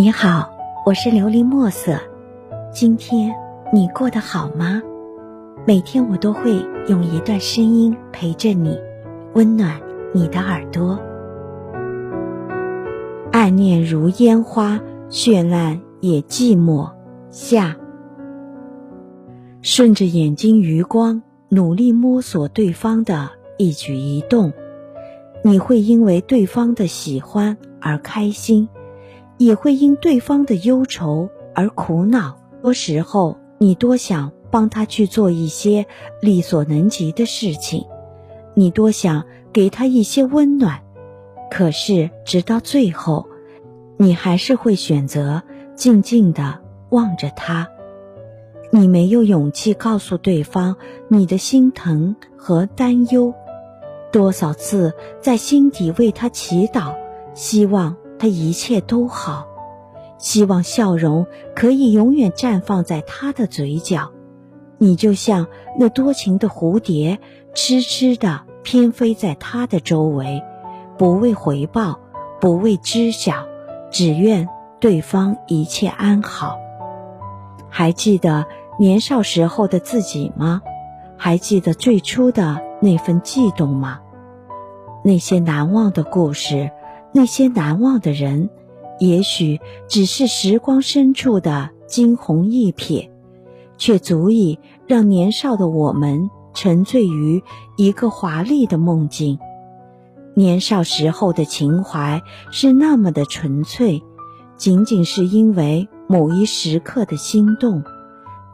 你好，我是琉璃墨色。今天你过得好吗？每天我都会用一段声音陪着你，温暖你的耳朵。爱念如烟花，绚烂也寂寞。下，顺着眼睛余光，努力摸索对方的一举一动，你会因为对方的喜欢而开心。也会因对方的忧愁而苦恼。多时候，你多想帮他去做一些力所能及的事情，你多想给他一些温暖。可是，直到最后，你还是会选择静静地望着他。你没有勇气告诉对方你的心疼和担忧。多少次在心底为他祈祷，希望。他一切都好，希望笑容可以永远绽放在他的嘴角。你就像那多情的蝴蝶，痴痴地翩飞在他的周围，不为回报，不为知晓，只愿对方一切安好。还记得年少时候的自己吗？还记得最初的那份悸动吗？那些难忘的故事。那些难忘的人，也许只是时光深处的惊鸿一瞥，却足以让年少的我们沉醉于一个华丽的梦境。年少时候的情怀是那么的纯粹，仅仅是因为某一时刻的心动，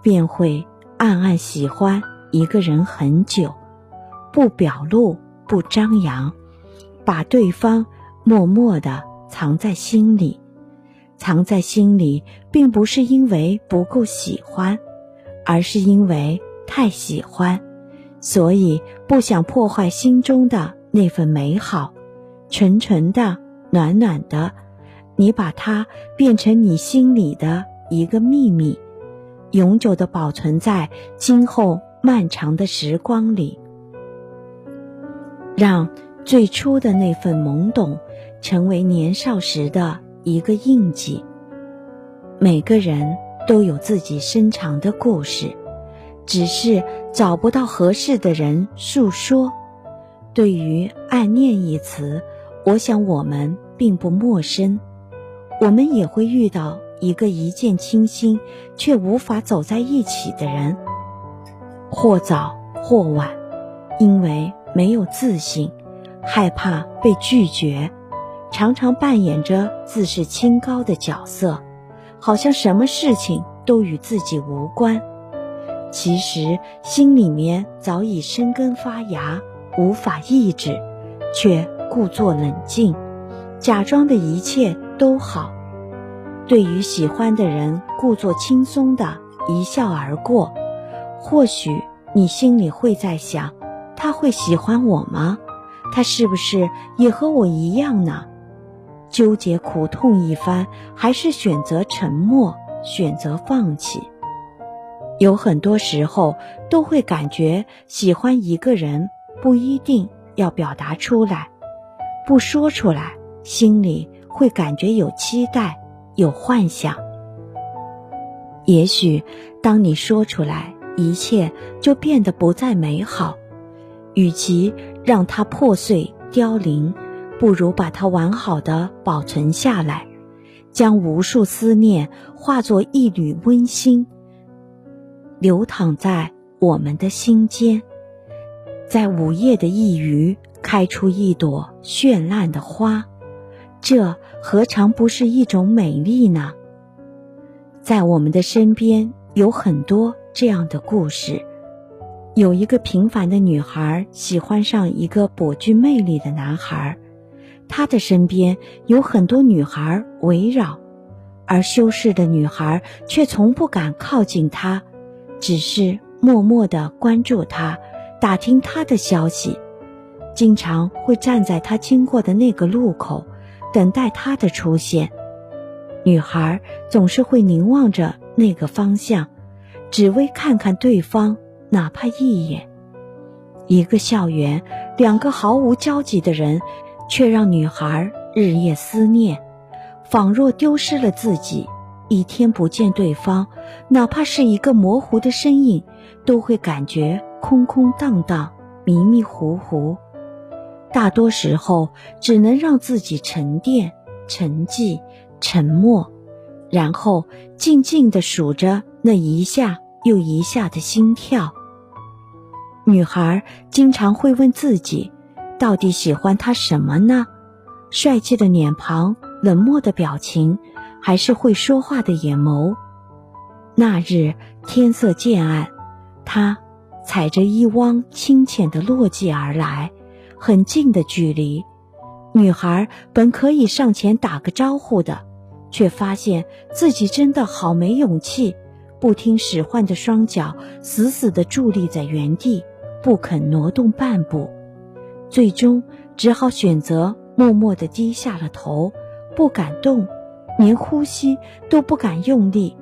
便会暗暗喜欢一个人很久，不表露，不张扬，把对方。默默地藏在心里，藏在心里，并不是因为不够喜欢，而是因为太喜欢，所以不想破坏心中的那份美好，纯纯的、暖暖的。你把它变成你心里的一个秘密，永久的保存在今后漫长的时光里，让最初的那份懵懂。成为年少时的一个印记。每个人都有自己深长的故事，只是找不到合适的人诉说。对于“暗恋”一词，我想我们并不陌生。我们也会遇到一个一见倾心却无法走在一起的人，或早或晚，因为没有自信，害怕被拒绝。常常扮演着自视清高的角色，好像什么事情都与自己无关。其实心里面早已生根发芽，无法抑制，却故作冷静，假装的一切都好。对于喜欢的人，故作轻松的一笑而过。或许你心里会在想，他会喜欢我吗？他是不是也和我一样呢？纠结苦痛一番，还是选择沉默，选择放弃。有很多时候都会感觉喜欢一个人不一定要表达出来，不说出来，心里会感觉有期待，有幻想。也许当你说出来，一切就变得不再美好。与其让它破碎凋零。不如把它完好的保存下来，将无数思念化作一缕温馨，流淌在我们的心间，在午夜的一隅开出一朵绚烂的花，这何尝不是一种美丽呢？在我们的身边有很多这样的故事，有一个平凡的女孩喜欢上一个颇具魅力的男孩。他的身边有很多女孩围绕，而修饰的女孩却从不敢靠近他，只是默默地关注他，打听他的消息，经常会站在他经过的那个路口，等待他的出现。女孩总是会凝望着那个方向，只为看看对方，哪怕一眼。一个校园，两个毫无交集的人。却让女孩日夜思念，仿若丢失了自己。一天不见对方，哪怕是一个模糊的身影，都会感觉空空荡荡、迷迷糊糊。大多时候，只能让自己沉淀、沉寂、沉默，然后静静地数着那一下又一下的心跳。女孩经常会问自己：到底喜欢他什么呢？帅气的脸庞，冷漠的表情。还是会说话的眼眸。那日天色渐暗，他踩着一汪清浅的落寂而来，很近的距离。女孩本可以上前打个招呼的，却发现自己真的好没勇气，不听使唤的双脚死死地伫立在原地，不肯挪动半步。最终只好选择默默地低下了头，不敢动。连呼吸都不敢用力，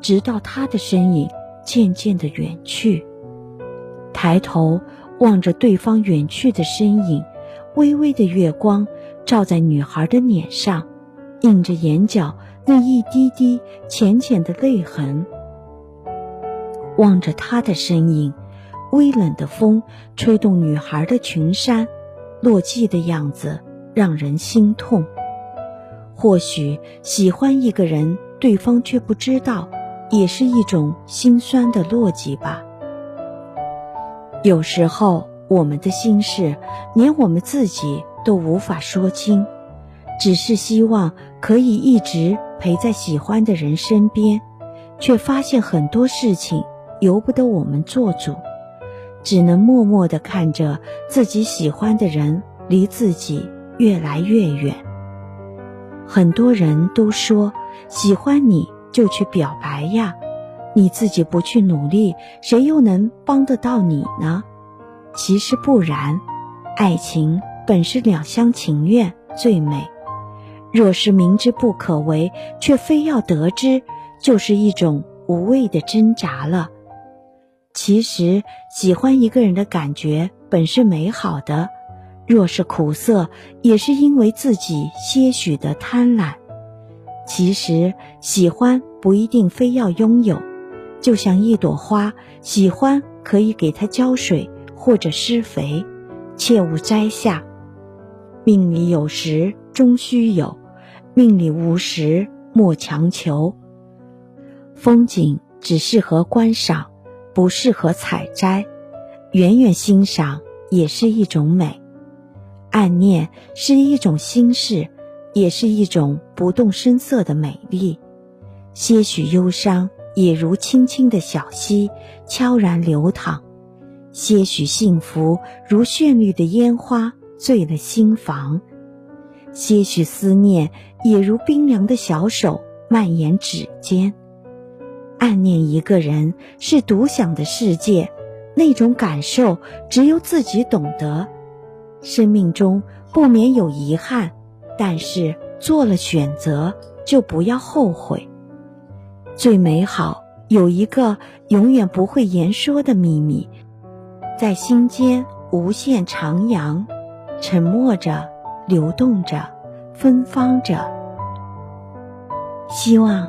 直到他的身影渐渐的远去。抬头望着对方远去的身影，微微的月光照在女孩的脸上，映着眼角那一滴滴浅浅的泪痕。望着他的身影，微冷的风吹动女孩的裙衫，落寂的样子让人心痛。或许喜欢一个人，对方却不知道，也是一种心酸的落寂吧。有时候，我们的心事连我们自己都无法说清，只是希望可以一直陪在喜欢的人身边，却发现很多事情由不得我们做主，只能默默地看着自己喜欢的人离自己越来越远。很多人都说喜欢你就去表白呀，你自己不去努力，谁又能帮得到你呢？其实不然，爱情本是两厢情愿最美。若是明知不可为，却非要得知，就是一种无谓的挣扎了。其实喜欢一个人的感觉本是美好的。若是苦涩，也是因为自己些许的贪婪。其实喜欢不一定非要拥有，就像一朵花，喜欢可以给它浇水或者施肥，切勿摘下。命里有时终须有，命里无时莫强求。风景只适合观赏，不适合采摘。远远欣赏也是一种美。暗恋是一种心事，也是一种不动声色的美丽。些许忧伤，也如轻轻的小溪，悄然流淌；些许幸福，如绚丽的烟花，醉了心房；些许思念，也如冰凉的小手，蔓延指尖。暗恋一个人是独享的世界，那种感受只有自己懂得。生命中不免有遗憾，但是做了选择就不要后悔。最美好有一个永远不会言说的秘密，在心间无限徜徉，沉默着，流动着，芬芳着。希望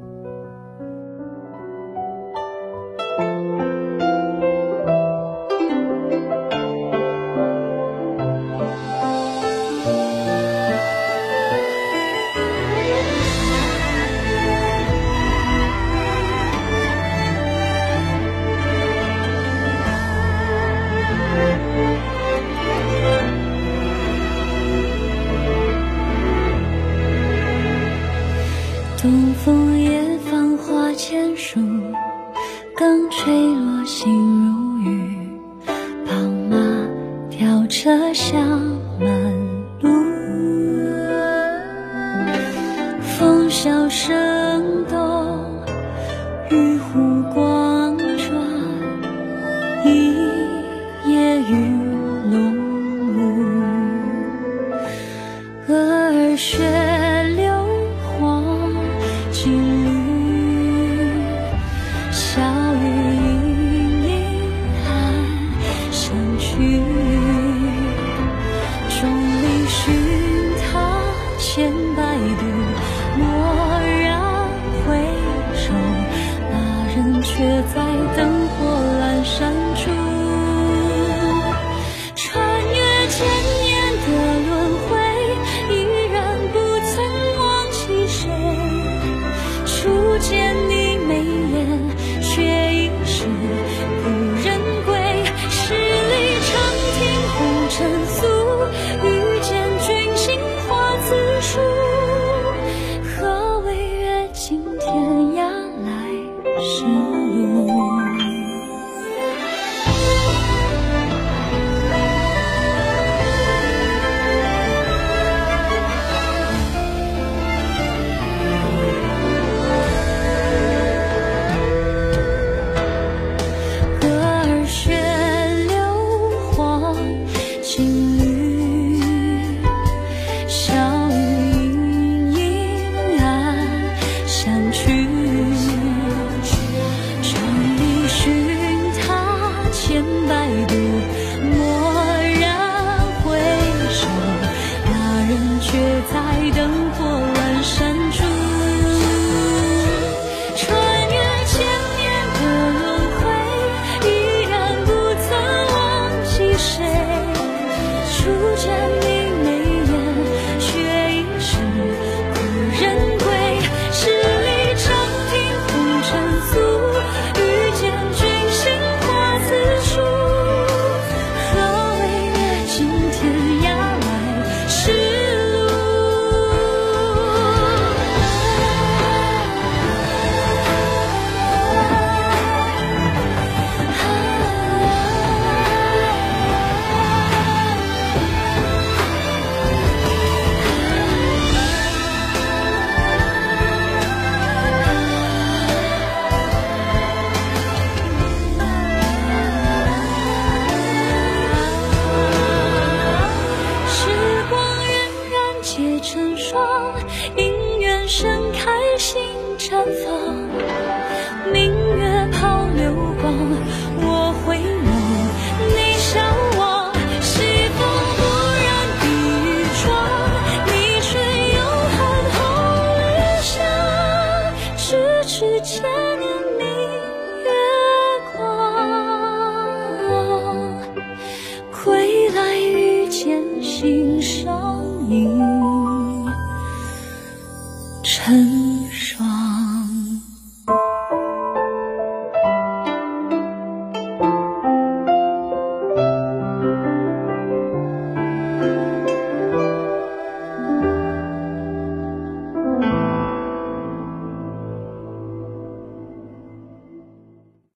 风吹落心如雨。宝马雕车香满盛开，心绽放，明月抛流光。我回眸，你笑我西风不染碧玉妆。你却有寒红余香，咫尺千年明月光。归来，遇见心上人。